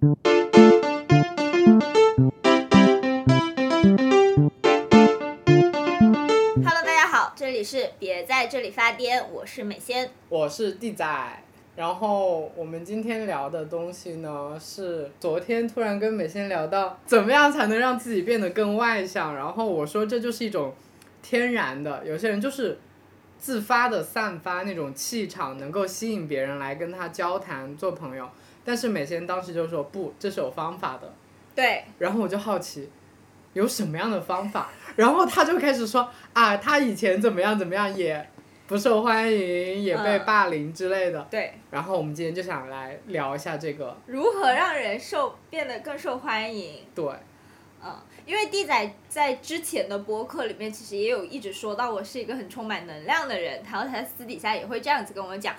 Hello，大家好，这里是别在这里发癫，我是美仙。我是地仔，然后我们今天聊的东西呢是昨天突然跟美仙聊到怎么样才能让自己变得更外向，然后我说这就是一种天然的，有些人就是自发的散发那种气场，能够吸引别人来跟他交谈做朋友，但是美仙当时就说不，这是有方法的，对，然后我就好奇。有什么样的方法？然后他就开始说啊，他以前怎么样怎么样，也不受欢迎，也被嗯霸凌之类的。对，然后我们今天就想来聊一下这个，如何让人受变得更受欢迎？对，嗯，因为地仔在之前的播客里面，其实也有一直说到我是一个很充满能量的人，然后他私底下也会这样子跟我讲，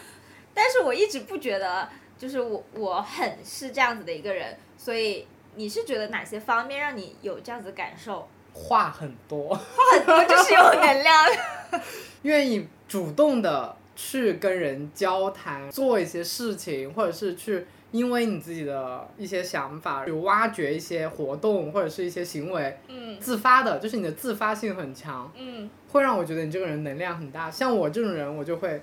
但是我一直不觉得，就是我我很是这样子的一个人，所以你是觉得哪些方面让你有这样子的感受？话很多，话很多就是有能量，愿意主动的去跟人交谈，做一些事情，或者是去因为你自己的一些想法去挖掘一些活动或者是一些行为，嗯自发的，就是你的自发性很强。嗯，会让我觉得你这个人能量很大。像我这种人，我就会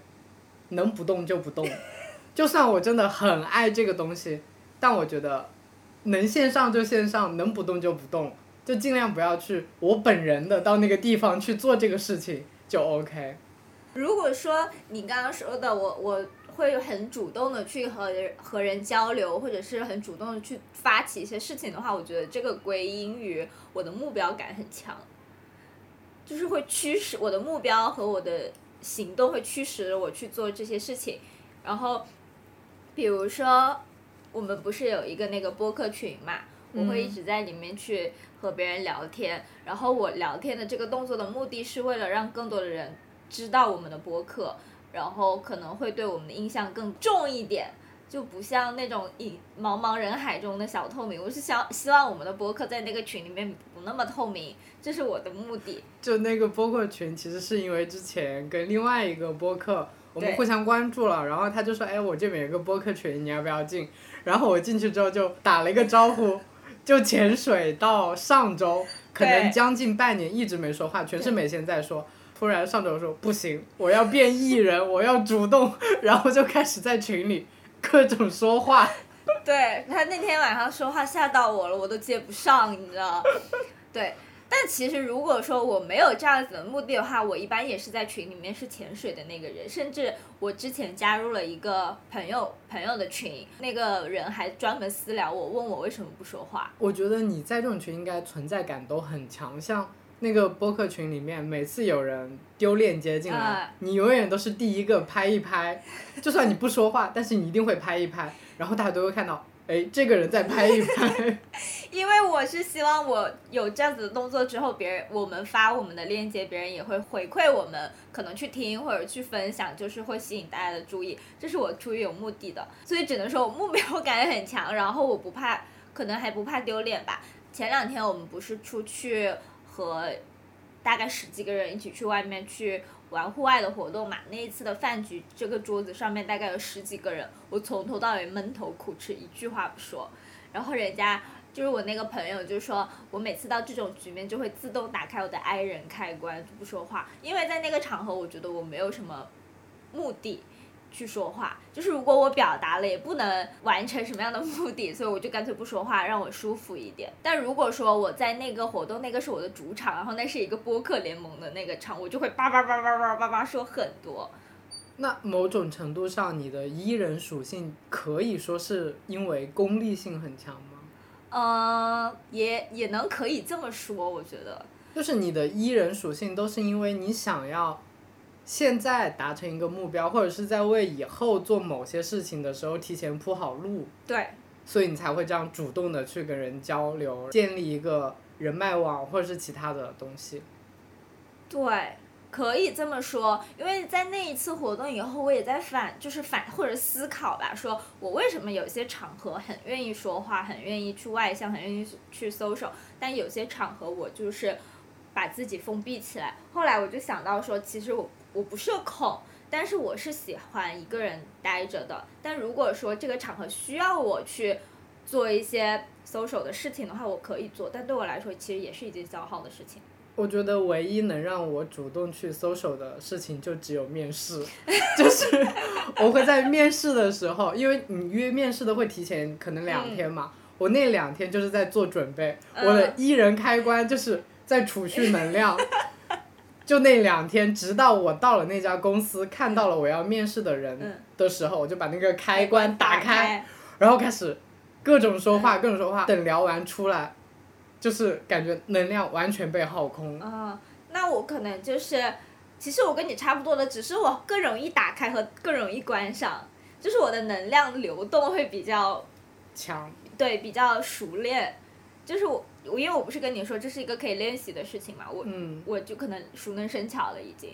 能不动就不动，就算我真的很爱这个东西，但我觉得能线上就线上，能不动就不动，就尽量不要去我本人的到那个地方去做这个事情就 OK。如果说你刚刚说的，我我会很主动的去和人和人交流，或者是很主动的去发起一些事情的话，我觉得这个归因于我的目标感很强，就是会驱使我的目标和我的行动会驱使我去做这些事情。然后，比如说我们不是有一个那个播客群嘛，我会一直在里面去和别人聊天，然后我聊天的这个动作的目的是为了让更多的人知道我们的播客，然后可能会对我们的印象更重一点，就不像那种隐茫茫人海中的小透明。我是想希望我们的播客在那个群里面不那么透明，这是我的目的。就那个播客群，其实是因为之前跟另外一个播客。我们互相关注了，然后他就说：“哎，我这边有个播客群，你要不要进？”然后我进去之后就打了一个招呼，就潜水到上周，可能将近半年一直没说话，全是美仙在说。突然上周说不行，我要变艺人，我要主动，然后就开始在群里各种说话。对他那天晚上说话吓到我了，我都接不上，你知道？对，但其实如果说我没有这样子的目的的话，我一般也是在群里面是潜水的那个人，甚至我之前加入了一个朋友朋友的群，那个人还专门私聊我，问我为什么不说话。我觉得你在这种群应该存在感都很强，像那个播客群里面，每次有人丢链接进来，啊你永远都是第一个拍一拍，就算你不说话，但是你一定会拍一拍，然后大家都会看到，哎，这个人在拍一拍。因为我是希望我有这样子的动作之后，别人我们发我们的链接，别人也会回馈我们，可能去听或者去分享，就是会吸引大家的注意，这是我出于有目的的，所以只能说我目标感很强，然后我不怕，可能还不怕丢脸吧。前两天我们不是出去和大概十几个人一起去外面去玩户外的活动嘛，那一次的饭局，这个桌子上面大概有十几个人，我从头到尾闷头苦吃，一句话不说，然后人家。就是我那个朋友就说，我每次到这种局面就会自动打开我的 i 人开关，就不说话，因为在那个场合，我觉得我没有什么目的去说话，就是如果我表达了，也不能完成什么样的目的，所以我就干脆不说话，让我舒服一点。但如果说我在那个活动，那个是我的主场，然后那是一个播客联盟的那个场，我就会叭叭叭叭叭叭叭说很多。那某种程度上，你的 E 人属性可以说是因为功利性很强吗？嗯，也也能可以这么说，我觉得。就是你的 E 人属性都是因为你想要现在达成一个目标，或者是在为以后做某些事情的时候提前铺好路，对，所以你才会这样主动的去跟人交流，建立一个人脉网或者是其他的东西。对，可以这么说，因为在那一次活动以后，我也在反，就是反或者思考吧，说我为什么有些场合很愿意说话，很愿意去外向，很愿意去 social，但有些场合我就是把自己封闭起来。后来我就想到说，其实我我不社恐，但是我是喜欢一个人待着的。但如果说这个场合需要我去做一些 social 的事情的话，我可以做，但对我来说其实也是一件消耗的事情。我觉得唯一能让我主动去 social 的事情就只有面试，就是我会在面试的时候，因为你约面试的会提前可能两天嘛，我那两天就是在做准备，我的一人开关就是在储蓄能量，就那两天，直到我到了那家公司，看到了我要面试的人的时候，我就把那个开关打开，然后开始各种说话，各种说话，等聊完出来。就是感觉能量完全被耗空。啊，那我可能就是，其实我跟你差不多的，只是我更容易打开和更容易关上，就是我的能量流动会比较强。对，比较熟练。就是我，我因为我不是跟你说这是一个可以练习的事情嘛，我我就可能熟能生巧了已经，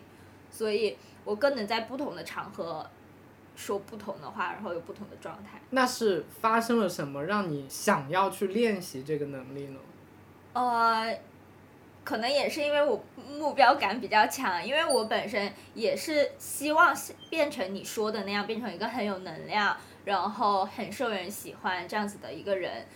所以我更能在不同的场合说不同的话，然后有不同的状态。那是发生了什么让你想要去练习这个能力呢？呃，可能也是因为我目标感比较强，因为我本身也是希望变成你说的那样，变成一个很有能量，然后很受人喜欢这样子的一个人。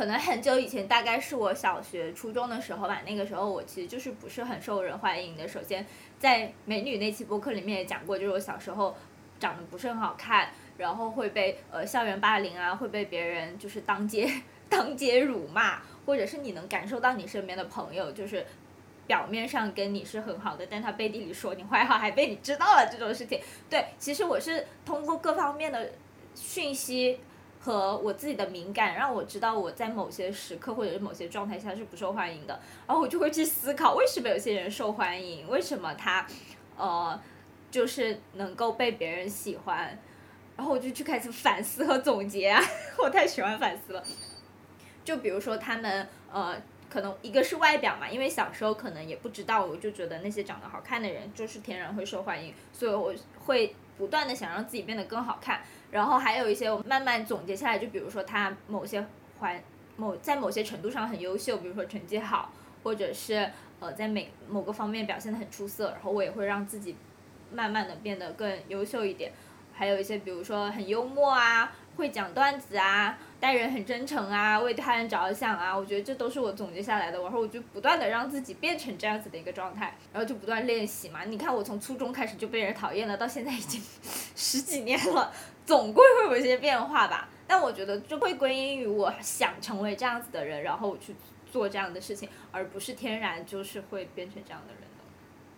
可能很久以前，大概是我小学、初中的时候吧，那个时候我其实就是不是很受人欢迎的。首先，在美女那期播客里面也讲过，就是我小时候长得不是很好看，然后会被呃校园霸凌啊，会被别人就是当街 当街辱骂。或者是你能感受到你身边的朋友，就是表面上跟你是很好的，但他背地里说你坏话，还被你知道了这种事情。对，其实我是通过各方面的讯息和我自己的敏感，让我知道我在某些时刻或者是某些状态下是不受欢迎的。然后我就会去思考，为什么有些人受欢迎？为什么他呃就是能够被别人喜欢？然后我就去开始反思和总结，我太喜欢反思了。就比如说他们呃，可能一个是外表嘛，因为小时候可能也不知道，我就觉得那些长得好看的人就是天然会受欢迎，所以我会不断的想让自己变得更好看。然后还有一些我慢慢总结下来，就比如说他某些环某在某些程度上很优秀，比如说成绩好，或者是呃在每某个方面表现的很出色，然后我也会让自己慢慢的变得更优秀一点。还有一些比如说很幽默啊，会讲段子啊。待人很真诚啊，为他人着想啊，我觉得这都是我总结下来的。然后我就不断的让自己变成这样子的一个状态，然后就不断练习嘛。你看我从初中开始就被人讨厌了，到现在已经十几年了，总归会有一些变化吧。但我觉得就会归因于我想成为这样子的人，然后我去做这样的事情，而不是天然就是会变成这样的人的。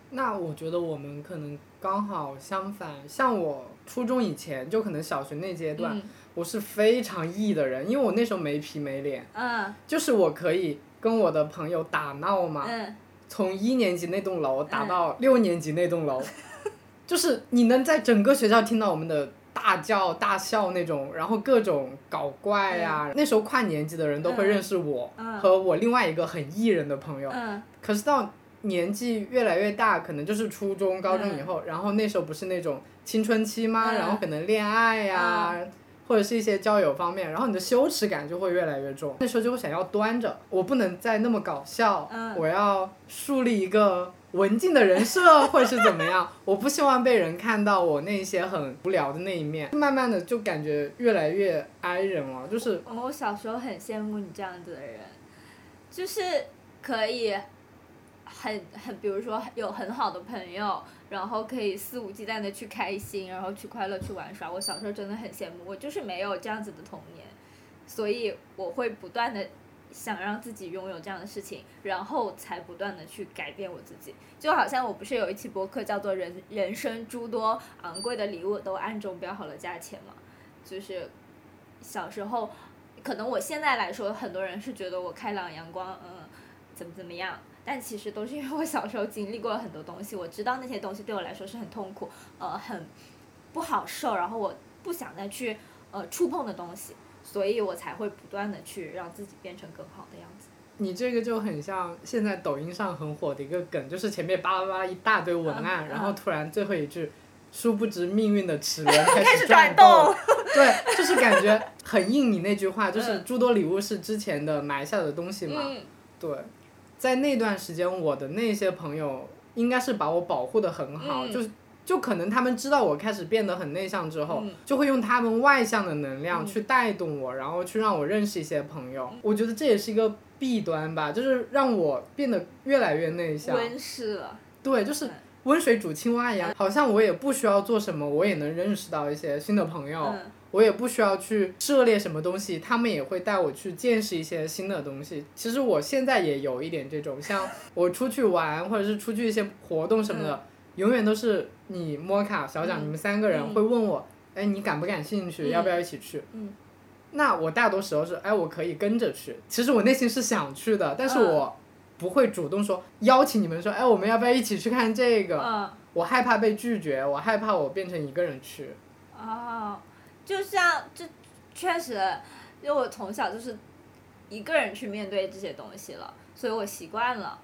那我觉得我们可能刚好相反，像我初中以前就可能小学那阶段。我是非常 E 的人，因为我那时候没皮没脸，嗯就是我可以跟我的朋友打闹嘛，嗯从一年级那栋楼打到六年级那栋楼，就是你能在整个学校听到我们的大叫大笑那种，然后各种搞怪呀。那时候跨年级的人都会认识我和我另外一个很艺人的朋友。可是到年纪越来越大，可能就是初中、高中以后，然后那时候不是那种青春期吗？然后可能恋爱呀。或者是一些交友方面，然后你的羞耻感就会越来越重。那时候就会想要端着，我不能再那么搞笑，我要树立一个文静的人设，或者是怎么样？我不希望被人看到我那些很无聊的那一面。慢慢的就感觉越来越哀人了，就是。我小时候很羡慕你这样子的人，就是可以很很，比如说有很好的朋友。然后可以肆无忌惮的去开心，然后去快乐去玩耍。我小时候真的很羡慕，我就是没有这样子的童年，所以我会不断的想让自己拥有这样的事情，然后才不断的去改变我自己。就好像我不是有一期播客叫做《人人生诸多昂贵的礼物都暗中标好了价钱》嘛，就是小时候，可能我现在来说，很多人是觉得我开朗阳光，嗯，怎么怎么样。但其实都是因为我小时候经历过了很多东西，我知道那些东西对我来说是很痛苦，呃，很不好受，然后我不想再去呃触碰的东西，所以我才会不断的去让自己变成更好的样子。你这个就很像现在抖音上很火的一个梗，就是前面巴拉巴拉一大堆文案，然后突然最后一句，殊不知命运的齿轮开始 转动。对，就是感觉很应你那句话，就是诸多礼物是之前的埋下的东西嘛。对。在那段时间，我的那些朋友应该是把我保护的很好，就是就可能他们知道我开始变得很内向之后，嗯就会用他们外向的能量嗯去带动我，然后去让我认识一些朋友。我觉得这也是一个弊端吧，就是让我变得越来越内向。温室了。对，就是温水煮青蛙一样，好像我也不需要做什么，我也能认识到一些新的朋友。嗯我也不需要去涉猎什么东西，他们也会带我去见识一些新的东西。其实我现在也有一点这种，像我出去玩或者是出去一些活动什么的，永远都是你摩卡、小蒋、嗯你们三个人嗯会问我，哎，你感不感兴趣？嗯要不要一起去？嗯那我大多时候是，哎，我可以跟着去。其实我内心是想去的，但是嗯我不会主动说邀请你们说，哎，我们要不要一起去看这个？嗯我害怕被拒绝，我害怕我变成一个人去。哦，就像这确实，因为我从小就是一个人去面对这些东西了，所以我习惯了。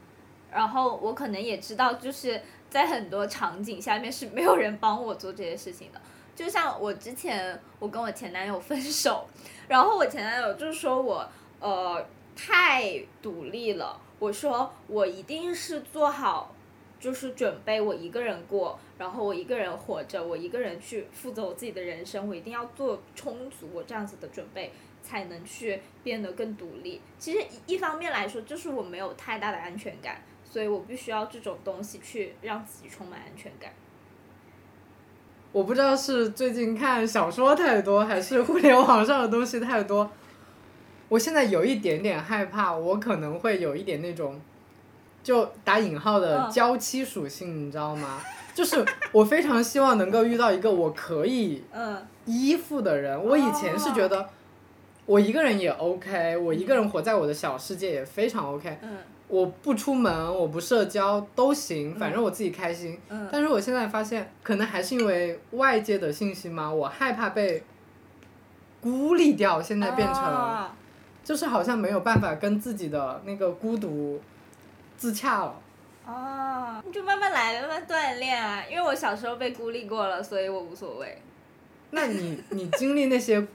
然后我可能也知道，就是在很多场景下面是没有人帮我做这些事情的。就像我之前我跟我前男友分手，然后我前男友就说我呃太独立了，我说我一定是做好就是准备我一个人过，然后我一个人活着，我一个人去负责我自己的人生，我一定要做充足我这样子的准备，才能去变得更独立。其实一一方面来说，就是我没有太大的安全感，所以我必须要这种东西去让自己充满安全感。我不知道是最近看小说太多，还是互联网上的东西太多。我现在有一点点害怕，我可能会有一点那种，就打引号的嗯娇妻属性，你知道吗？就是我非常希望能够遇到一个我可以嗯依附的人。我以前是觉得，我一个人也 OK，我一个人活在我的小世界也非常 OK。嗯我不出门，我不社交都行，反正我自己开心。嗯但是我现在发现，可能还是因为外界的信息嘛，我害怕被孤立掉。现在变成、哦就是好像没有办法跟自己的那个孤独自洽了。哦，你就慢慢来，慢慢锻炼啊。因为我小时候被孤立过了，所以我无所谓。那你你经历那些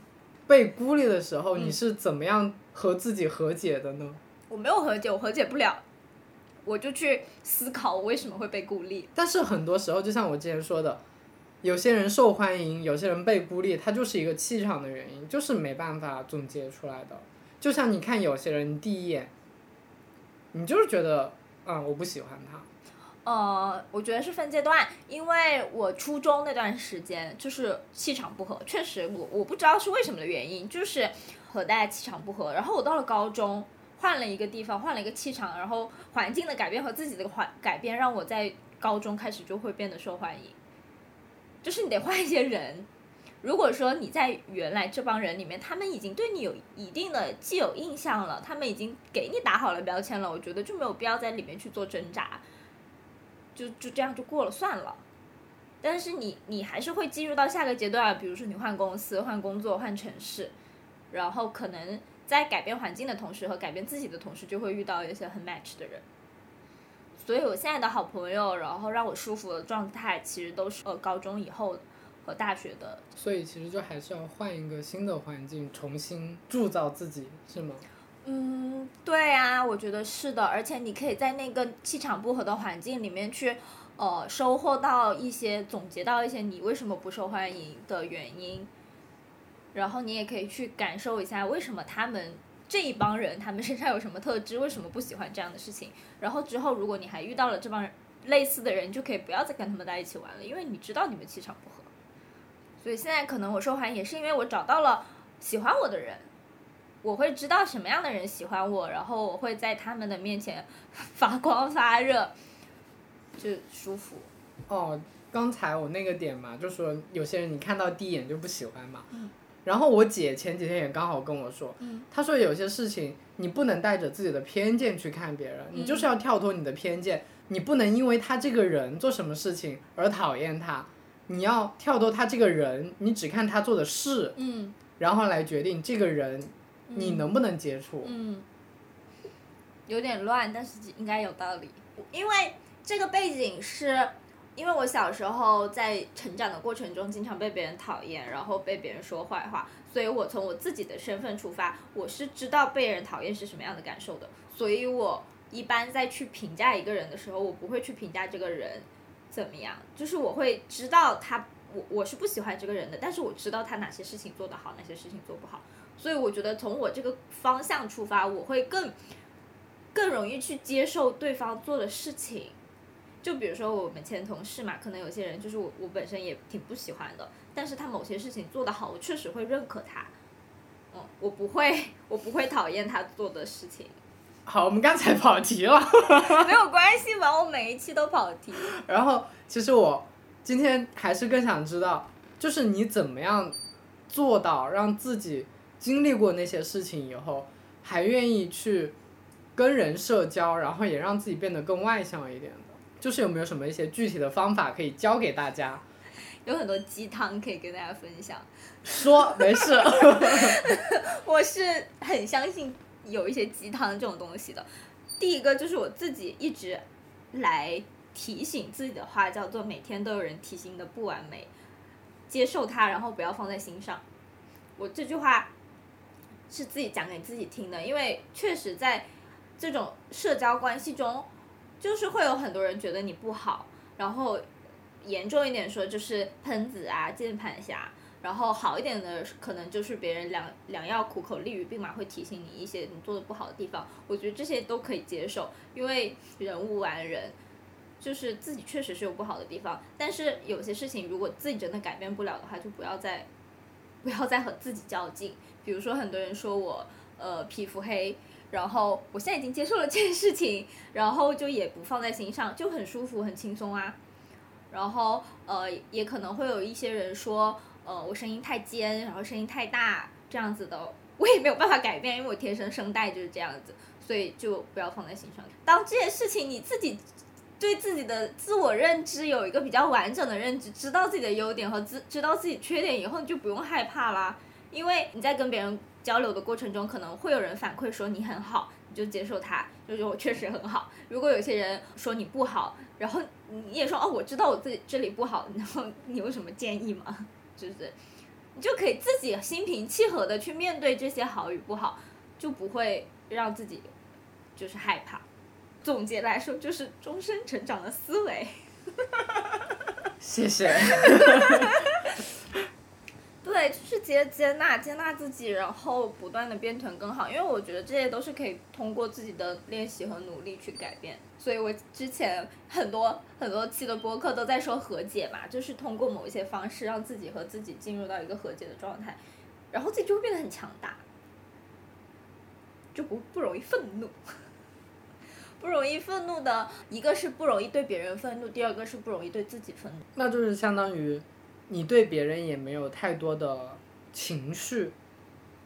被孤立的时候，嗯你是怎么样和自己和解的呢？我没有和解，我和解不了，我就去思考我为什么会被孤立。但是很多时候，就像我之前说的，有些人受欢迎，有些人被孤立，它就是一个气场的原因，就是没办法总结出来的。就像你看有些人，第一眼，你就是觉得，嗯，我不喜欢他。呃，我觉得是分阶段，因为我初中那段时间就是气场不合，确实我我不知道是为什么的原因，就是和大家气场不合。然后我到了高中，换了一个地方，换了一个气场，然后环境的改变和自己的环改变，让我在高中开始就会变得受欢迎。就是你得换一些人。如果说你在原来这帮人里面，他们已经对你有一定的既有印象了，他们已经给你打好了标签了，我觉得就没有必要在里面去做挣扎。就就这样就过了算了。但是你你还是会进入到下个阶段，比如说你换公司、换工作、换城市，然后可能在改变环境的同时和改变自己的同时，就会遇到一些很 match 的人。所以我现在的好朋友，然后让我舒服的状态，其实都是呃高中以后和大学的。所以其实就还是要换一个新的环境，重新铸造自己，是吗？嗯，对啊，我觉得是的，而且你可以在那个气场不合的环境里面去，呃，收获到一些，总结到一些你为什么不受欢迎的原因，然后你也可以去感受一下为什么他们这一帮人他们身上有什么特质，为什么不喜欢这样的事情，然后之后如果你还遇到了这帮人类似的人，你就可以不要再跟他们在一起玩了，因为你知道你们气场不合。所以现在可能我受欢迎，也是因为我找到了喜欢我的人。我会知道什么样的人喜欢我，然后我会在他们的面前发光发热，就舒服。哦，刚才我那个点嘛，就说有些人你看到第一眼就不喜欢嘛。嗯然后我姐前几天也刚好跟我说，嗯。她说有些事情你不能带着自己的偏见去看别人，你嗯。就是要跳脱你的偏见，你不能因为他这个人做什么事情而讨厌他，你要跳脱他这个人，你只看他做的事，嗯，然后来决定这个人你能不能接触。嗯，有点乱，但是应该有道理。因为这个背景是，因为我小时候在成长的过程中，经常被别人讨厌，然后被别人说坏话，所以我从我自己的身份出发，我是知道被人讨厌是什么样的感受的，所以我一般在去评价一个人的时候，我不会去评价这个人怎么样，就是我会知道他，我我是不喜欢这个人的，但是我知道他哪些事情做得好，哪些事情做不好，所以我觉得从我这个方向出发，我会更更容易去接受对方做的事情。就比如说我们前同事嘛，可能有些人就是我我本身也挺不喜欢的，但是他某些事情做得好，我确实会认可他。嗯，我不会，我不会讨厌他做的事情。好，我们刚才跑题了。没有关系吧，我每一期都跑题。然后，其实我今天还是更想知道，就是你怎么样做到让自己经历过那些事情以后，还愿意去跟人社交，然后也让自己变得更外向一点的。就是有没有什么一些具体的方法可以教给大家？有很多鸡汤可以跟大家分享。说没事。我是很相信有一些鸡汤这种东西的。第一个就是我自己一直来提醒自己的话，叫做每天都有人提醒的不完美，接受它，然后不要放在心上。我这句话是自己讲给自己听的，因为确实在这种社交关系中。就是会有很多人觉得你不好，然后严重一点说就是喷子啊、键盘侠，然后好一点的可能就是别人良良药苦口利于病嘛会提醒你一些你做的不好的地方。我觉得这些都可以接受，因为人无完人，就是自己确实是有不好的地方。但是有些事情如果自己真的改变不了的话，就不要再不要再和自己较劲。比如说很多人说我呃皮肤黑。然后我现在已经接受了这件事情，然后就也不放在心上，就很舒服很轻松啊。然后呃，也可能会有一些人说，呃，我声音太尖，然后声音太大这样子的，我也没有办法改变，因为我天生声带就是这样子，所以就不要放在心上。当这件事情你自己对自己的自我认知有一个比较完整的认知，知道自己的优点和知知道自己缺点以后，你就不用害怕啦，因为你在跟别人。交流的过程中，可能会有人反馈说你很好，你就接受他，就说我确实很好。如果有些人说你不好，然后你也说哦，我知道我自己这里不好，然后你有什么建议吗？就是你就可以自己心平气和的去面对这些好与不好，就不会让自己就是害怕。总结来说，就是终身成长的思维。谢谢。接接纳接纳自己，然后不断的变成更好。因为我觉得这些都是可以通过自己的练习和努力去改变。所以我之前很多很多期的播客都在说和解嘛，就是通过某一些方式让自己和自己进入到一个和解的状态，然后自己就会变得很强大，就不不容易愤怒，不容易愤怒的一个是不容易对别人愤怒，第二个是不容易对自己愤怒。那就是相当于。你对别人也没有太多的情绪，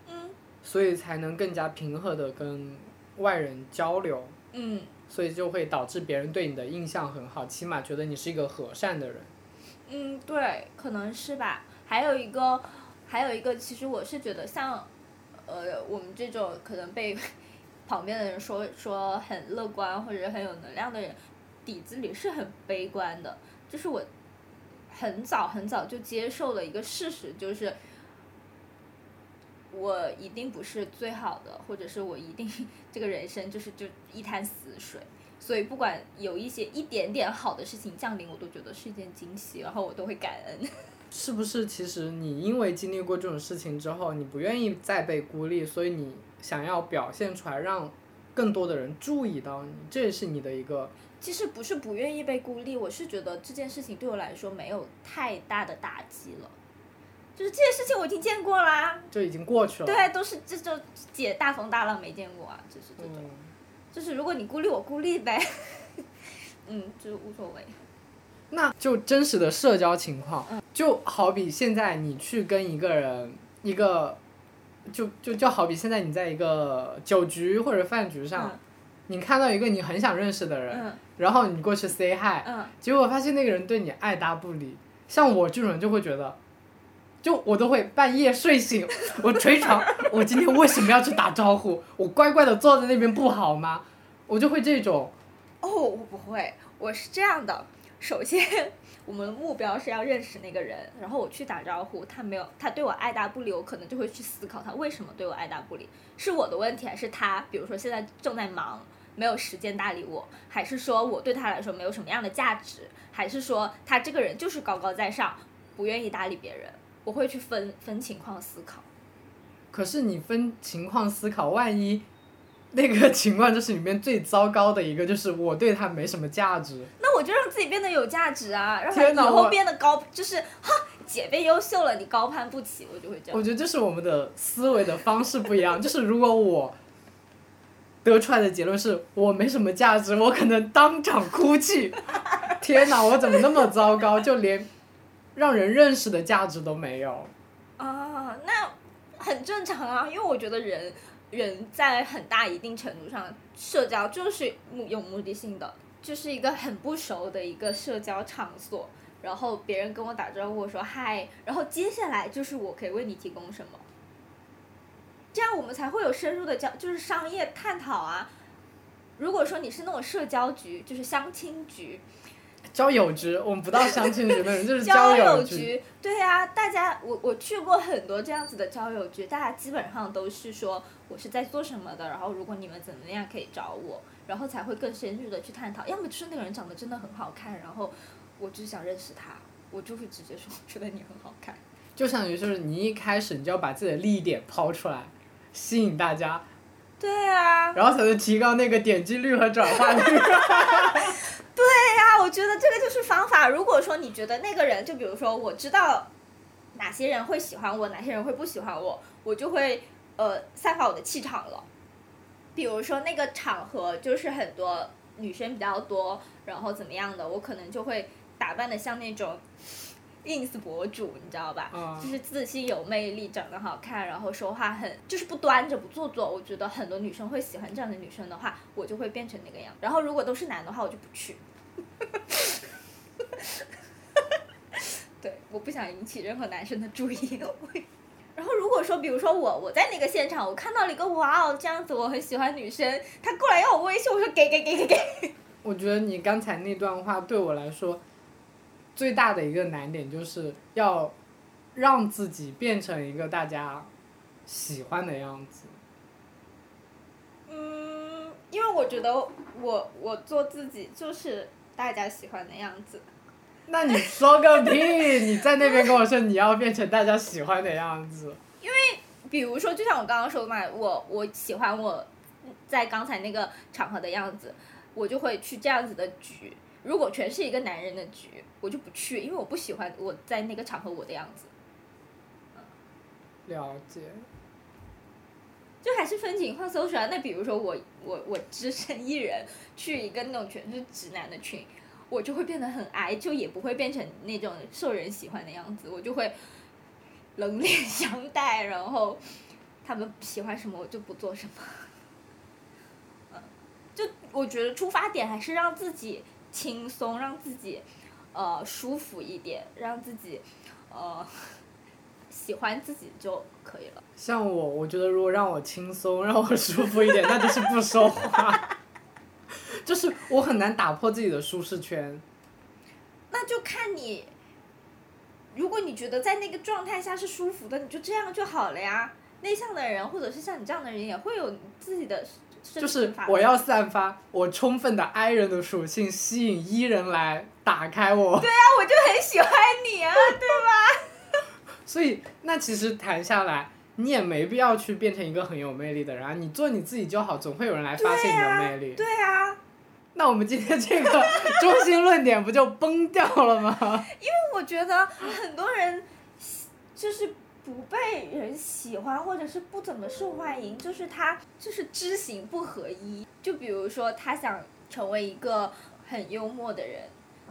嗯，所以才能更加平和的跟外人交流，嗯，所以就会导致别人对你的印象很好，起码觉得你是一个和善的人。嗯，对，可能是吧。还有一个，还有一个，其实我是觉得像，呃，我们这种可能被 旁边的人说说很乐观或者很有能量的人，底子里是很悲观的，就是我。很早很早就接受了一个事实，就是我一定不是最好的，或者是我一定 这个人生就是就一滩死水。所以不管有一些一点点好的事情降临，我都觉得是一件惊喜，然后我都会感恩。是不是？其实你因为经历过这种事情之后，你不愿意再被孤立，所以你想要表现出来，让更多的人注意到你，这也是你的一个。其实不是不愿意被孤立，我是觉得这件事情对我来说没有太大的打击了，就是这些事情我已经见过啦，就已经过去了。对，都是这种姐大风大浪没见过啊，就是这种，就是如果你孤立我孤立呗，嗯，就无所谓。那就真实的社交情况，就好比现在你去跟一个人一个，就就就好比现在你在一个酒局或者饭局上。你看到一个你很想认识的人，然后你过去 say hi，结果发现那个人对你爱答不理。像我这种人就会觉得，就我都会半夜睡醒，我捶床，我今天为什么要去打招呼？我乖乖的坐在那边不好吗？我就会这种。哦，我不会，我是这样的。首先，我们的目标是要认识那个人，然后我去打招呼，他没有，他对我爱答不理，我可能就会去思考他为什么对我爱答不理，是我的问题还是他？比如说现在正在忙。没有时间搭理我，还是说我对他来说没有什么样的价值，还是说他这个人就是高高在上，不愿意搭理别人？我会去分分情况思考。可是你分情况思考，万一那个情况就是里面最糟糕的一个，就是我对他没什么价值。那我就让自己变得有价值啊，让他以后变得高，就是哈，姐变优秀了，你高攀不起，我就会这样。我觉得这是我们的思维的方式不一样。就是如果我得出来的结论是我没什么价值，我可能当场哭泣。天哪，我怎么那么糟糕？就连让人认识的价值都没有。啊，那很正常啊，因为我觉得人人在很大一定程度上，社交就是有目的性的，就是一个很不熟的一个社交场所，然后别人跟我打招呼，说嗨，然后接下来就是我可以为你提供什么，这样我们才会有深入的交，就是商业探讨啊。如果说你是那种社交局，就是相亲局，交友局，我们不到相亲局的人，就是交友局，对呀、大家我我去过很多这样子的交友局，大家基本上都是说我是在做什么的，然后如果你们怎么样可以找我，然后才会更深入的去探讨。要么就是那个人长得真的很好看，然后我就是想认识他，我就会直接说我觉得你很好看。就相当于就是你一开始你就要把自己的利益点抛出来，吸引大家，对啊，然后才能提高那个点击率和转化率。对呀、我觉得这个就是方法。如果说你觉得那个人，就比如说我知道哪些人会喜欢我，哪些人会不喜欢我，我就会呃散发我的气场了。比如说那个场合就是很多女生比较多，然后怎么样的，我可能就会打扮的像那种 ins 博主，你知道吧？嗯就是自信有魅力，长得好看，然后说话很就是不端着不做作。我觉得很多女生会喜欢这样的女生的话，我就会变成那个样。然后如果都是男的话，我就不去。对，我不想引起任何男生的注意。然后如果说，比如说我我在那个现场，我看到了一个哇哦这样子，我很喜欢女生，她过来要我微信，我说给给给给给。我觉得你刚才那段话对我来说，最大的一个难点就是要让自己变成一个大家喜欢的样子。嗯，因为我觉得我我做自己就是大家喜欢的样子。那你说个屁！你在那边跟我说你要变成大家喜欢的样子，因为比如说，就像我刚刚说的嘛，我我喜欢我在刚才那个场合的样子，我就会去这样子的局。如果全是一个男人的局，我就不去，因为我不喜欢我在那个场合我的样子。了解。就还是分情况搜出来。那比如说我我我只身一人去一个那种全是直男的群，我就会变得很矮，就也不会变成那种受人喜欢的样子，我就会冷脸相待，然后他们喜欢什么我就不做什么。嗯，就我觉得出发点还是让自己轻松，让自己呃舒服一点，让自己呃 喜欢自己就可以了。像我，我觉得如果让我轻松，让我舒服一点，那就是不说话。就是我很难打破自己的舒适圈。那就看你，如果你觉得在那个状态下是舒服的，你就这样就好了呀。内向的人，或者是像你这样的人，也会有自己的生就是我要散发我充分的 I 人的属性，吸引 E 人来打开我。对啊，我就很喜欢你啊，对吧？所以那其实谈下来，你也没必要去变成一个很有魅力的人啊，你做你自己就好，总会有人来发现你的魅力。对啊，那我们今天这个中心论点不就崩掉了吗？因为我觉得很多人就是不被人喜欢，或者是不怎么受欢迎，就是他就是知行不合一。就比如说，他想成为一个很幽默的人，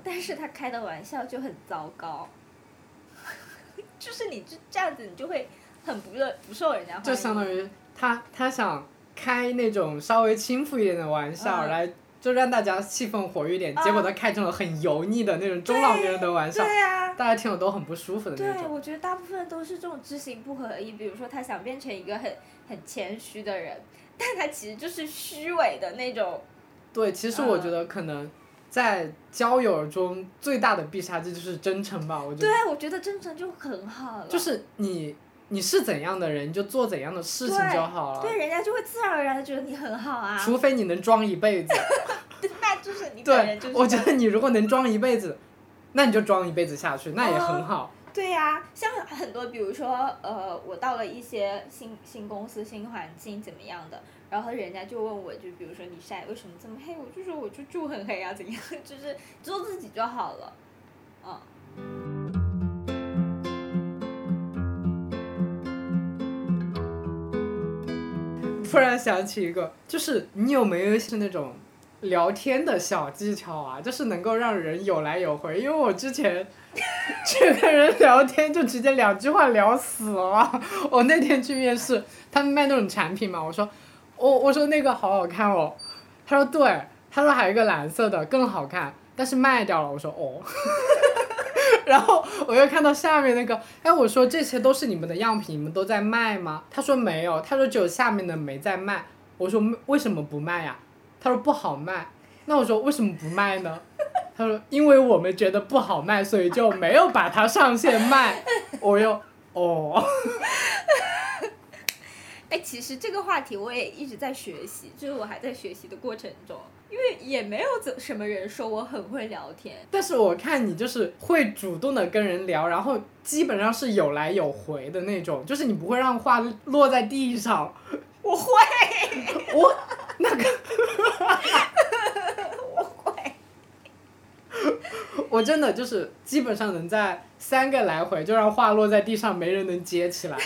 但是他开的玩笑就很糟糕，就是你这这样子，你就会很不热不受人家欢迎。就相当于他他想开那种稍微轻浮一点的玩笑，嗯来就让大家气氛活跃一点，嗯结果他开成了很油腻的那种中老年人的玩笑，对呀、大家听了都很不舒服的那种对，种。我觉得大部分都是这种知行不合一。比如说，他想变成一个很很谦虚的人，但他其实就是虚伪的那种。对，其实我觉得可能在交友中最大的必杀技就是真诚吧，我觉得。对，我觉得真诚就很好了。就是你你是怎样的人，你就做怎样的事情就好了。对，人家就会自然而然的觉得你很好啊。除非你能装一辈子。那就是你本人对就，是。我觉得你如果能装一辈子，那你就装一辈子下去，那也很好。对呀、像很多，比如说，呃，我到了一些新新公司、新环境怎么样的，然后人家就问我，就比如说你晒为什么这么黑，我就说我就住很黑啊，怎样，就是做自己就好了，嗯。突然想起一个，就是你有没有是那种聊天的小技巧啊？就是能够让人有来有回。因为我之前 去跟人聊天，就直接两句话聊死了。我那天去面试，他们卖那种产品嘛，我说我我说那个好好看哦，他说对，他说还有一个蓝色的更好看，但是卖掉了。我说哦。然后我又看到下面那个，哎，我说这些都是你们的样品，你们都在卖吗？他说没有，他说只有下面的没在卖。我说为什么不卖呀？他说不好卖。那我说为什么不卖呢？他说因为我们觉得不好卖，所以就没有把它上线卖。我又哦，哎，其实这个话题我也一直在学习，就是我还在学习的过程中，因为也没有怎什么人说我很会聊天。但是我看你就是会主动的跟人聊，然后基本上是有来有回的那种，就是你不会让话落在地上。我会，我那个。我会。我真的就是基本上能在三个来回就让话落在地上，没人能接起来。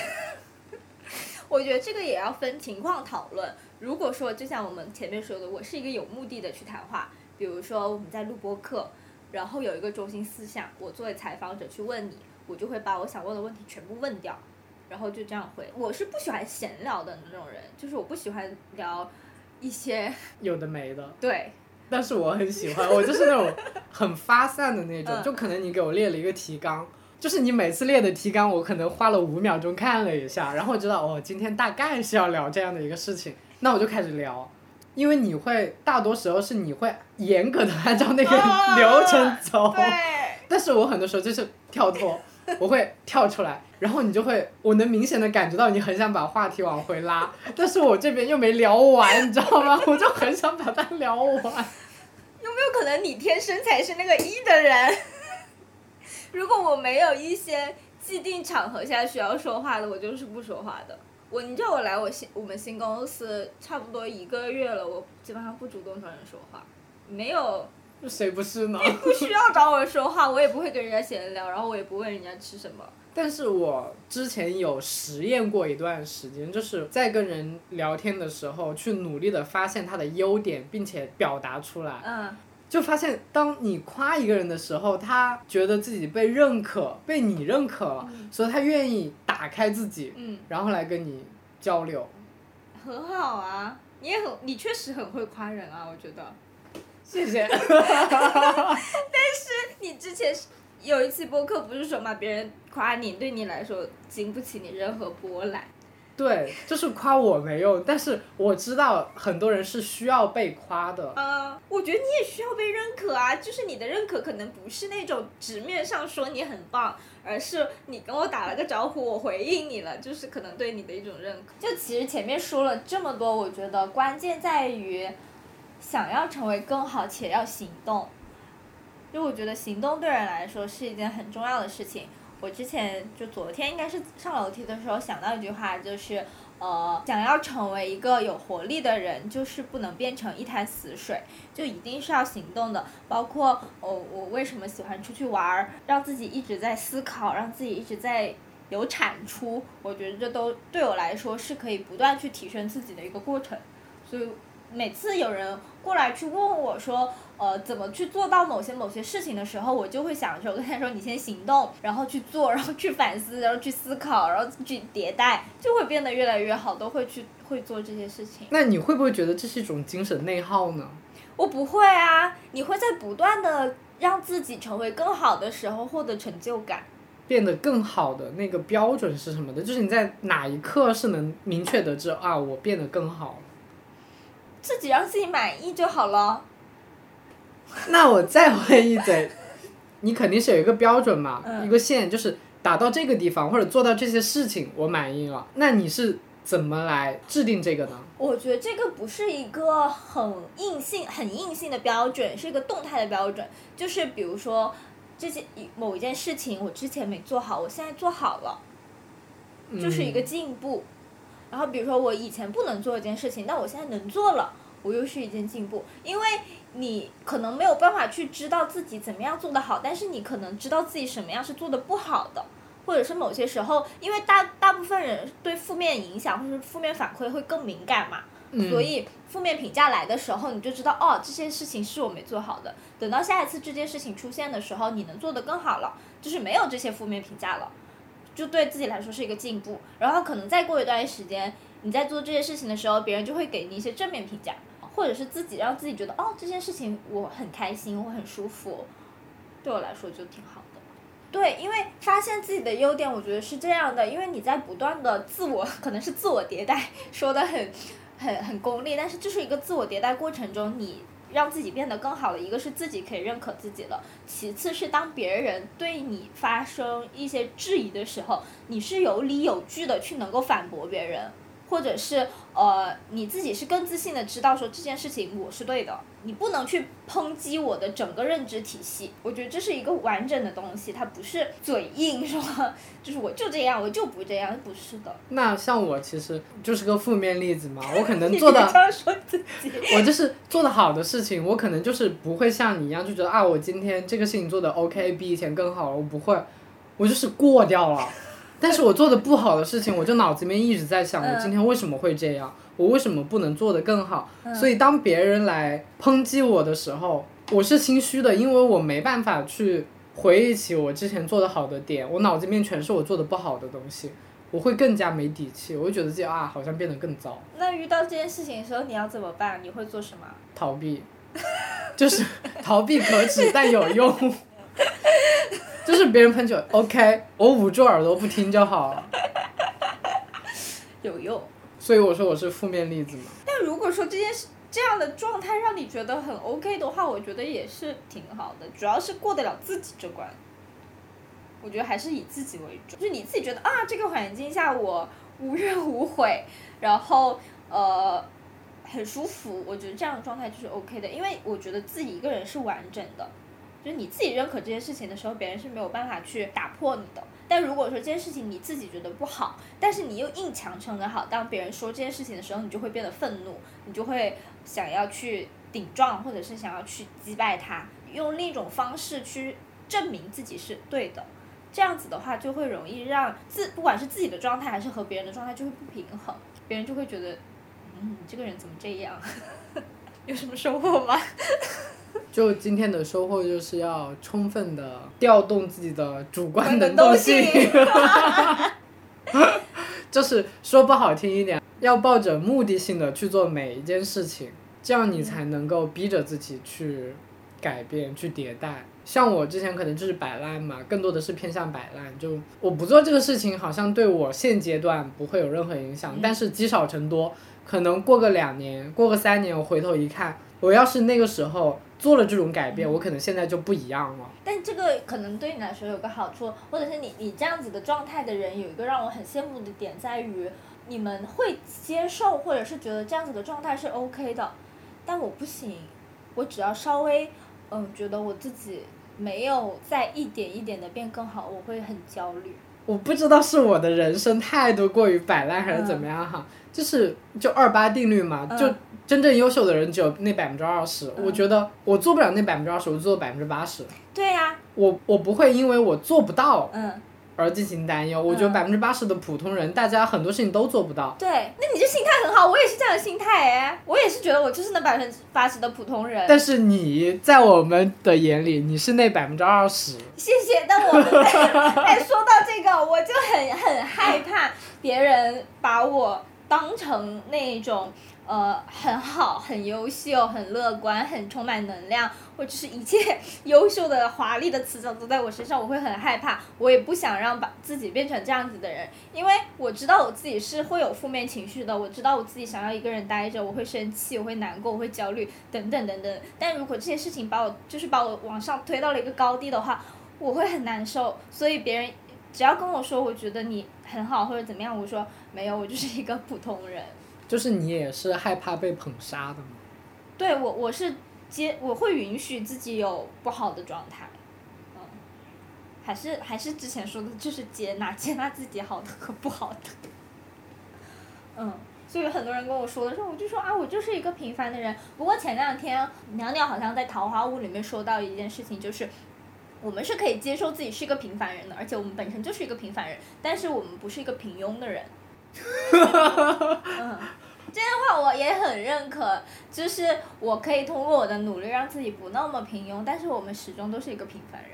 我觉得这个也要分情况讨论。如果说就像我们前面说的，我是一个有目的的去谈话，比如说我们在录播课，然后有一个中心思想，我作为采访者去问你，我就会把我想问的问题全部问掉，然后就这样回。我是不喜欢闲聊的那种人，就是我不喜欢聊一些 有的没的，对 但是我很喜欢，我就是那种很发散的那种，嗯就可能你给我列了一个提纲。就是你每次列的提纲，我可能花了五秒钟看了一下，然后我知道哦，今天大概是要聊这样的一个事情，那我就开始聊。因为你会大多时候是你会严格的按照那个哦流程走，对，但是我很多时候就是跳脱，我会跳出来，然后你就会，我能明显的感觉到你很想把话题往回拉，但是我这边又没聊完，你知道吗？我就很想把它聊完。有没有可能你天生才是那个一的人？如果我没有一些既定场合下需要说话的，我就是不说话的。我你知道我来我新我们新公司差不多一个月了，我基本上不主动找人说话，没有谁不是呢？不需要找我说话，我也不会跟人家闲聊，然后我也不问人家吃什么。但是我之前有实验过一段时间，就是在跟人聊天的时候，去努力的发现他的优点，并且表达出来。嗯，就发现，当你夸一个人的时候，他觉得自己被认可，被你认可了，所以他愿意打开自己，嗯，然后来跟你交流。很好啊，你也很你确实很会夸人啊，我觉得。谢谢。但是你之前有一期播客不是说嘛，别人夸你对你来说经不起你任何波澜。对，就是夸我没用，但是我知道很多人是需要被夸的。呃，我觉得你也需要被认可啊，就是你的认可可能不是那种直面上说你很棒，而是你跟我打了个招呼，我回应你了，就是可能对你的一种认可。就其实前面说了这么多，我觉得关键在于想要成为更好且要行动。就我觉得行动对人来说是一件很重要的事情。我之前就昨天应该是上楼梯的时候想到一句话，就是呃，想要成为一个有活力的人，就是不能变成一潭死水，就一定是要行动的。包括哦，我为什么喜欢出去玩儿，让自己一直在思考，让自己一直在有产出，我觉得这都对我来说是可以不断去提升自己的一个过程。所以每次有人过来去问我说，呃，怎么去做到某些某些事情的时候，我就会想说，我 跟他说，你先行动，然后去做，然后去反思，然后去思考，然后去迭代，就会变得越来越好，都会去会做这些事情。那你会不会觉得这是一种精神内耗呢？我不会啊，你会在不断的让自己成为更好的时候获得成就感。变得更好的那个标准是什么的？就是你在哪一刻是能明确得知啊，我变得更好。自己让自己满意就好了。那我再问一嘴，你肯定是有一个标准嘛，嗯一个线，就是达到这个地方或者做到这些事情，我满意了。那你是怎么来制定这个呢？我觉得这个不是一个很硬性、很硬性的标准，是一个动态的标准。就是比如说，这些某一件事情我之前没做好，我现在做好了，就是一个进步。然后比如说我以前不能做一件事情，但我现在能做了，我又是一件进步。因为你可能没有办法去知道自己怎么样做得好，但是你可能知道自己什么样是做的不好的。或者是某些时候，因为大大部分人对负面影响或者是负面反馈会更敏感嘛，所以负面评价来的时候，你就知道哦，这件事情是我没做好的。等到下一次这件事情出现的时候，你能做得更好了，就是没有这些负面评价了，就对自己来说是一个进步。然后可能再过一段时间，你在做这些事情的时候，别人就会给你一些正面评价，或者是自己让自己觉得哦，这件事情我很开心，我很舒服，对我来说就挺好的。对，因为发现自己的优点，我觉得是这样的，因为你在不断的自我，可能是自我迭代，说的很，很很功利，但是就是一个自我迭代过程中，你让自己变得更好的，一个是自己可以认可自己了，其次是当别人对你发生一些质疑的时候，你是有理有据的去能够反驳别人。或者是呃，你自己是更自信的，知道说这件事情我是对的，你不能去抨击我的整个认知体系。我觉得这是一个完整的东西，它不是嘴硬 说，就是我就这样，我就不这样，不是的。那像我其实就是个负面例子嘛，我可能 做的，我就是做的好的事情，我可能就是不会像你一样就觉得啊，我今天这个事情做的 OK，比以前更好了，我不会，我就是过掉了。但是我做的不好的事情，我就脑子里面一直在想，我今天为什么会这样？我为什么不能做得更好？所以当别人来抨击我的时候，我是心虚的，因为我没办法去回忆起我之前做的好的点，我脑子里面全是我做的不好的东西，我会更加没底气，我会觉得自己啊，好像变得更糟。那遇到这件事情的时候，你要怎么办？你会做什么？逃避，就是 逃避可耻但有用。就是别人喷酒，OK，我捂住耳朵不听就好了。有用。所以我说我是负面例子嘛。但如果说这件事这样的状态让你觉得很 OK 的话，我觉得也是挺好的，主要是过得了自己这关。我觉得还是以自己为主，就是你自己觉得啊，这个环境下我无怨无悔，然后呃很舒服，我觉得这样的状态就是 OK 的，因为我觉得自己一个人是完整的。就是你自己认可这件事情的时候，别人是没有办法去打破你的。但如果说这件事情你自己觉得不好，但是你又硬强撑的好，当别人说这件事情的时候，你就会变得愤怒，你就会想要去顶撞，或者是想要去击败他，用另一种方式去证明自己是对的。这样子的话，就会容易让自不管是自己的状态还是和别人的状态就会不平衡，别人就会觉得，嗯，你这个人怎么这样？有什么收获吗？就今天的收获就是要充分的调动自己的主观能动性，就是说不好听一点，要抱着目的性的去做每一件事情，这样你才能够逼着自己去改变、去迭代。像我之前可能就是摆烂嘛，更多的是偏向摆烂，就我不做这个事情，好像对我现阶段不会有任何影响，但是积少成多，可能过个两年、过个三年，我回头一看，我要是那个时候。做了这种改变，我可能现在就不一样了。但这个可能对你来说有个好处，或者是你你这样子的状态的人有一个让我很羡慕的点在于，你们会接受或者是觉得这样子的状态是 OK 的，但我不行，我只要稍微嗯觉得我自己没有在一点一点的变更好，我会很焦虑。我不知道是我的人生态度过于摆烂还是怎么样哈，就是就二八定律嘛，就。真正优秀的人只有那百分之二十，我觉得我做不了那百分之二十，我做百分之八十。对呀。我我不会因为我做不到，而进行担忧。我觉得百分之八十的普通人，大家很多事情都做不到。对，那你这心态很好，我也是这样的心态哎，我也是觉得我就是那百分之八十的普通人。但是你在我们的眼里，你是那百分之二十。谢谢，但我哎，说到这个，我就很很害怕别人把我当成那种。呃，很好，很优秀，很乐观，很充满能量，或者是一切优秀的、华丽的词藻都在我身上，我会很害怕。我也不想让把自己变成这样子的人，因为我知道我自己是会有负面情绪的，我知道我自己想要一个人待着，我会生气，我会难过，我会焦虑，等等等等。但如果这些事情把我就是把我往上推到了一个高地的话，我会很难受。所以别人只要跟我说我觉得你很好或者怎么样，我说没有，我就是一个普通人。就是你也是害怕被捧杀的吗？对我，我是接，我会允许自己有不好的状态，嗯，还是还是之前说的，就是接纳接纳自己好的和不好的，嗯，所以很多人跟我说的时候，我就说啊，我就是一个平凡的人。不过前两天娘娘好像在《桃花坞》里面说到一件事情，就是我们是可以接受自己是一个平凡人的，而且我们本身就是一个平凡人，但是我们不是一个平庸的人。嗯，这样的话我也很认可，就是我可以通过我的努力让自己不那么平庸，但是我们始终都是一个平凡人，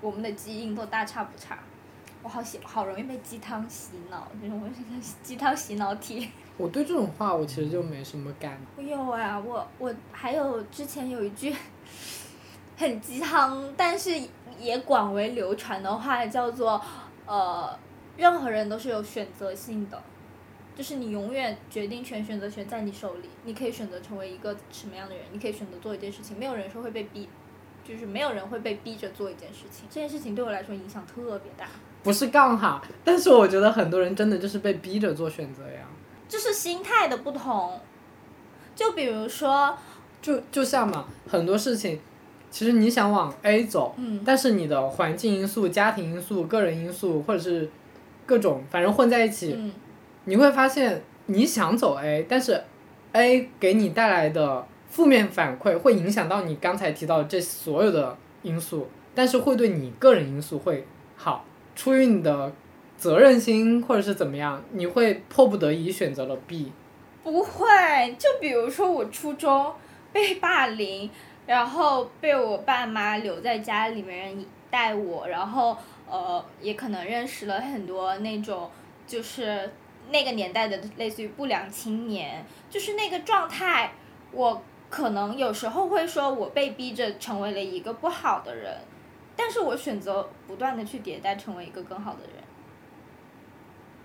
我们的基因都大差不差。我好喜，好容易被鸡汤洗脑，这种我是个鸡汤洗脑体。我对这种话我其实就没什么感。我有啊，我我还有之前有一句很鸡汤，但是也广为流传的话，叫做呃，任何人都是有选择性的，就是你永远决定权、选择权在你手里，你可以选择成为一个什么样的人，你可以选择做一件事情，没有人说会被逼，就是没有人会被逼着做一件事情，这件事情对我来说影响特别大。不是杠哈，但是我觉得很多人真的就是被逼着做选择呀。就是心态的不同，就比如说，就就像嘛，很多事情，其实你想往 A 走，嗯但是你的环境因素、家庭因素、个人因素，或者是各种反正混在一起，嗯你会发现你想走 A，但是 A 给你带来的负面反馈会影响到你刚才提到的这所有的因素，但是会对你个人因素会好。出于你的责任心或者是怎么样，你会迫不得已选择了 B。不会，就比如说我初中被霸凌，然后被我爸妈留在家里面带我，然后呃也可能认识了很多那种就是那个年代的类似于不良青年，就是那个状态，我可能有时候会说我被逼着成为了一个不好的人，但是我选择不断的去迭代，成为一个更好的人。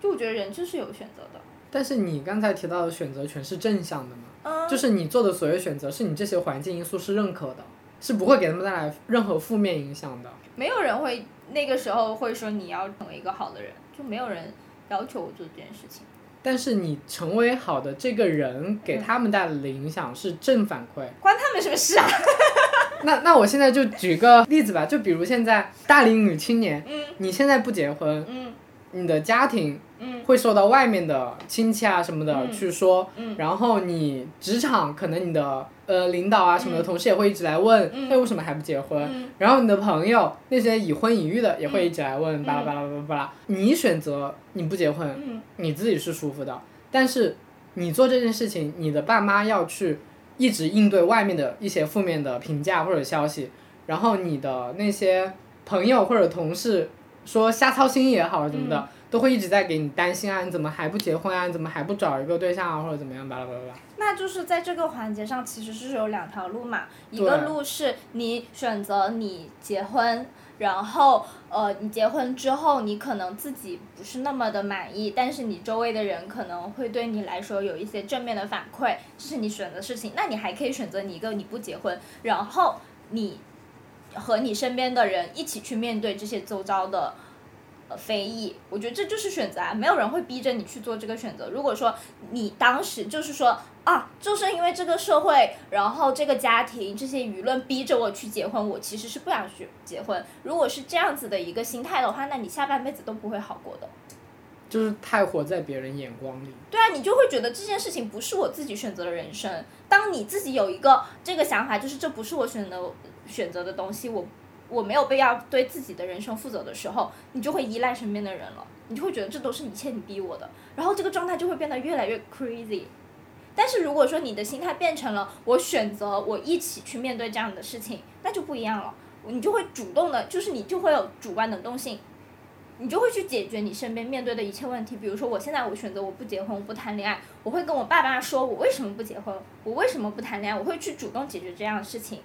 就我觉得人就是有选择的，但是你刚才提到的选择全是正向的嘛？嗯，就是你做的所有选择，是你这些环境因素是认可的，是不会给他们带来任何负面影响的。没有人会那个时候会说你要成为一个好的人，就没有人要求我做这件事情。但是你成为好的这个人，给他们带来的影响是正反馈。关他们什么事啊？那那我现在就举个例子吧，就比如现在大龄女青年，嗯你现在不结婚，嗯你的家庭嗯。会受到外面的亲戚啊什么的嗯。去说，嗯。然后你职场可能你的呃领导啊什么的嗯。同事也会一直来问，嗯哎为什么还不结婚？嗯。然后你的朋友那些已婚已育的也会一直来问，巴拉巴拉巴拉巴拉。你选择你不结婚，嗯。你自己是舒服的，但是你做这件事情，你的爸妈要去一直应对外面的一些负面的评价或者消息，然后你的那些朋友或者同事说瞎操心也好怎么的，都会一直在给你担心啊，你怎么还不结婚啊？你怎么还不找一个对象啊？或者怎么样？巴拉巴拉巴拉。那就是在这个环节上，其实是有两条路嘛。一个路是你选择你结婚，然后呃，你结婚之后，你可能自己不是那么的满意，但是你周围的人可能会对你来说有一些正面的反馈，这是你选择的事情。那你还可以选择你一个你不结婚，然后你和你身边的人一起去面对这些周遭的。呃，非议，我觉得这就是选择啊，没有人会逼着你去做这个选择。如果说你当时就是说啊，就是因为这个社会，然后这个家庭这些舆论逼着我去结婚，我其实是不想去结婚。如果是这样子的一个心态的话，那你下半辈子都不会好过的。就是太活在别人眼光里。对啊，你就会觉得这件事情不是我自己选择的人生。当你自己有一个这个想法，就是这不是我选择选择的东西，我我没有被要对自己的人生负责的时候，你就会依赖身边的人了，你就会觉得这都是一切你逼我的，然后这个状态就会变得越来越 crazy。但是如果说你的心态变成了我选择我一起去面对这样的事情，那就不一样了，你就会主动的，就是你就会有主观能动性。你就会去解决你身边面对的一切问题。比如说，我现在我选择我不结婚，我不谈恋爱，我会跟我爸妈说我为什么不结婚，我为什么不谈恋爱，我会去主动解决这样的事情。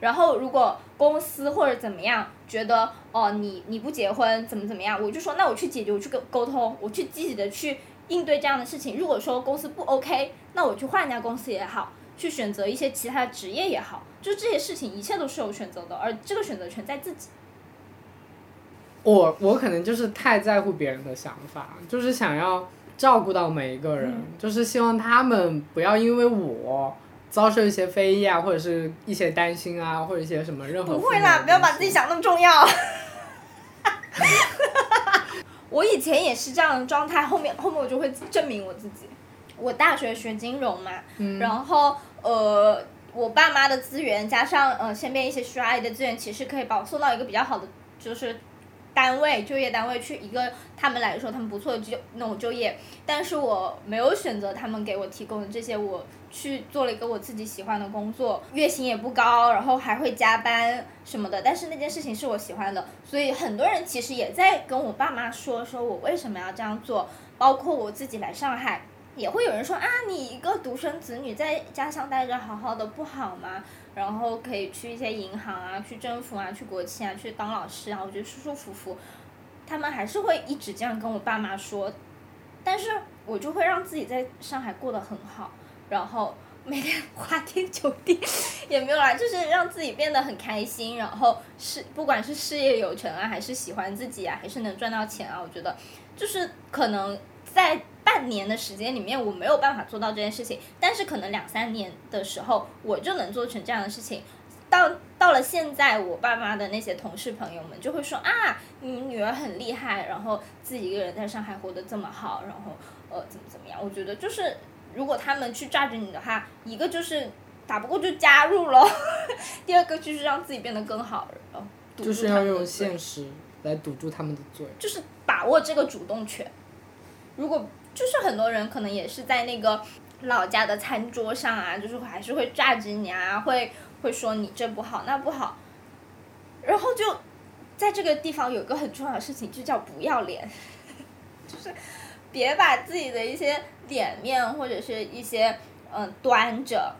然后，如果公司或者怎么样觉得哦你你不结婚怎么怎么样，我就说那我去解决，我去沟沟通，我去积极的去应对这样的事情。如果说公司不 OK，那我去换一家公司也好，去选择一些其他职业也好，就这些事情一切都是有选择的，而这个选择权在自己。我我可能就是太在乎别人的想法，就是想要照顾到每一个人，就是希望他们不要因为我遭受一些非议啊，或者是一些担心啊，或者一些什么任何。不会啦，不要把自己想那么重要。我以前也是这样的状态，后面后面我就会证明我自己。我大学学金融嘛，然后呃，我爸妈的资源加上呃身边一些需要爱的资源，其实可以把我送到一个比较好的就是单位就业单位去，一个他们来说他们不错的就那种就业。但是我没有选择他们给我提供的这些，我去做了一个我自己喜欢的工作，月薪也不高，然后还会加班什么的。但是那件事情是我喜欢的，所以很多人其实也在跟我爸妈说，说我为什么要这样做，包括我自己来上海。也会有人说啊，你一个独生子女在家乡待着好好的不好吗？然后可以去一些银行啊，去政府啊，去国企啊，去当老师啊，我觉得舒舒服服。他们还是会一直这样跟我爸妈说，但是我就会让自己在上海过得很好，然后每天花天酒地也没有啦，就是让自己变得很开心，然后是不管是事业有成啊，还是喜欢自己啊，还是能赚到钱啊，我觉得就是可能在。半年的时间里面，我没有办法做到这件事情，但是可能两三年的时候，我就能做成这样的事情。到到了现在，我爸妈的那些同事朋友们就会说啊，你女儿很厉害，然后自己一个人在上海活得这么好，然后呃怎么怎么样？我觉得就是如果他们去抓着你的话，一个就是打不过就加入了，第二个就是让自己变得更好，就是要用现实来堵住他们的嘴，就是把握这个主动权。如果就是很多人可能也是在那个老家的餐桌上啊，就是还是会榨着你啊，会会说你这不好那不好，然后就在这个地方有个很重要的事情，就叫不要脸，就是别把自己的一些脸面或者是一些嗯端着，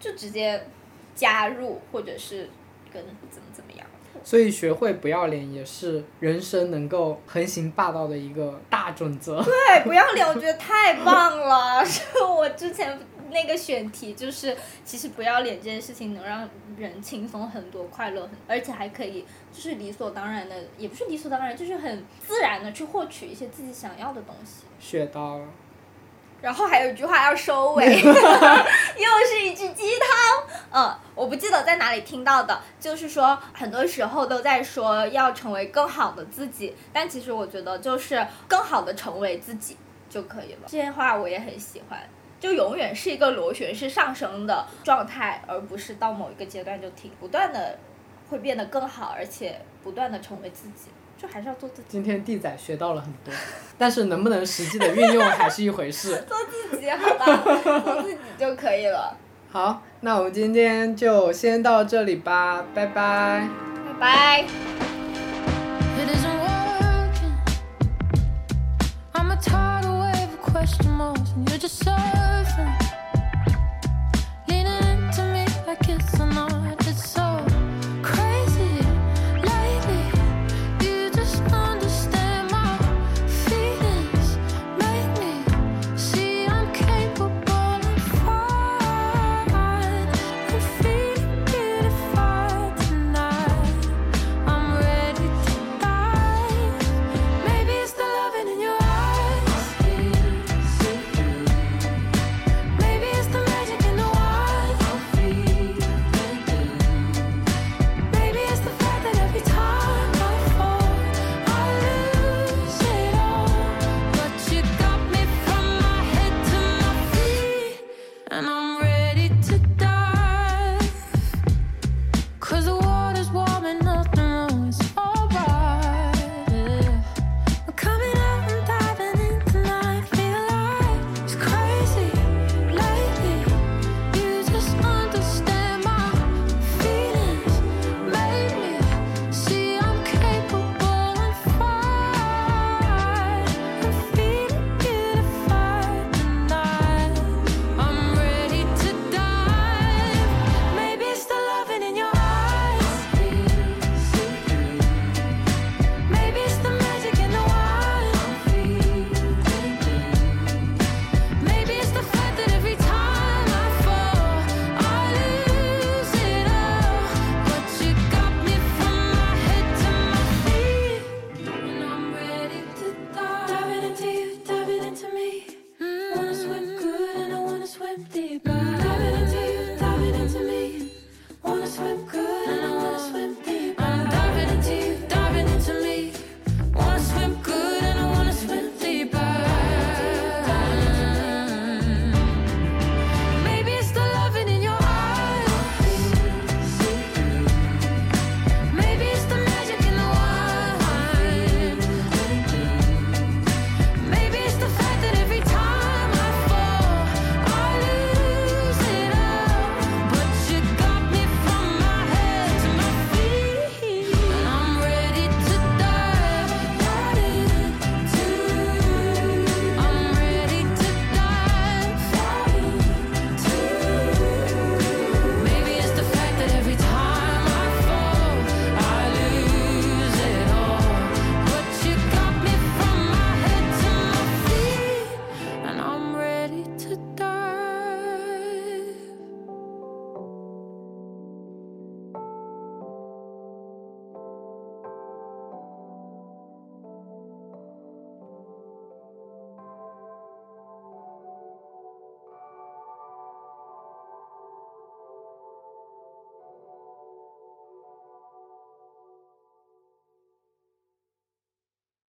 就直接加入或者是跟怎么怎么样。所以学会不要脸也是人生能够横行霸道的一个大准则。对，不要脸，我觉得太棒了。是我之前那个选题，就是其实不要脸这件事情能让人轻松很多、快乐很，而且还可以就是理所当然的，也不是理所当然，就是很自然的去获取一些自己想要的东西。学到了。然后还有一句话要收尾，又是一句鸡汤。嗯，我不记得在哪里听到的，就是说很多时候都在说要成为更好的自己，但其实我觉得就是更好的成为自己就可以了。这些话我也很喜欢，就永远是一个螺旋式上升的状态，而不是到某一个阶段就停，不断的会变得更好，而且不断的成为自己。就还是要做自己。今天地仔学到了很多，但是能不能实际的运用还是一回事。做自己好吧，做自己就可以了。好，那我们今天就先到这里吧，拜拜。拜拜。and ready to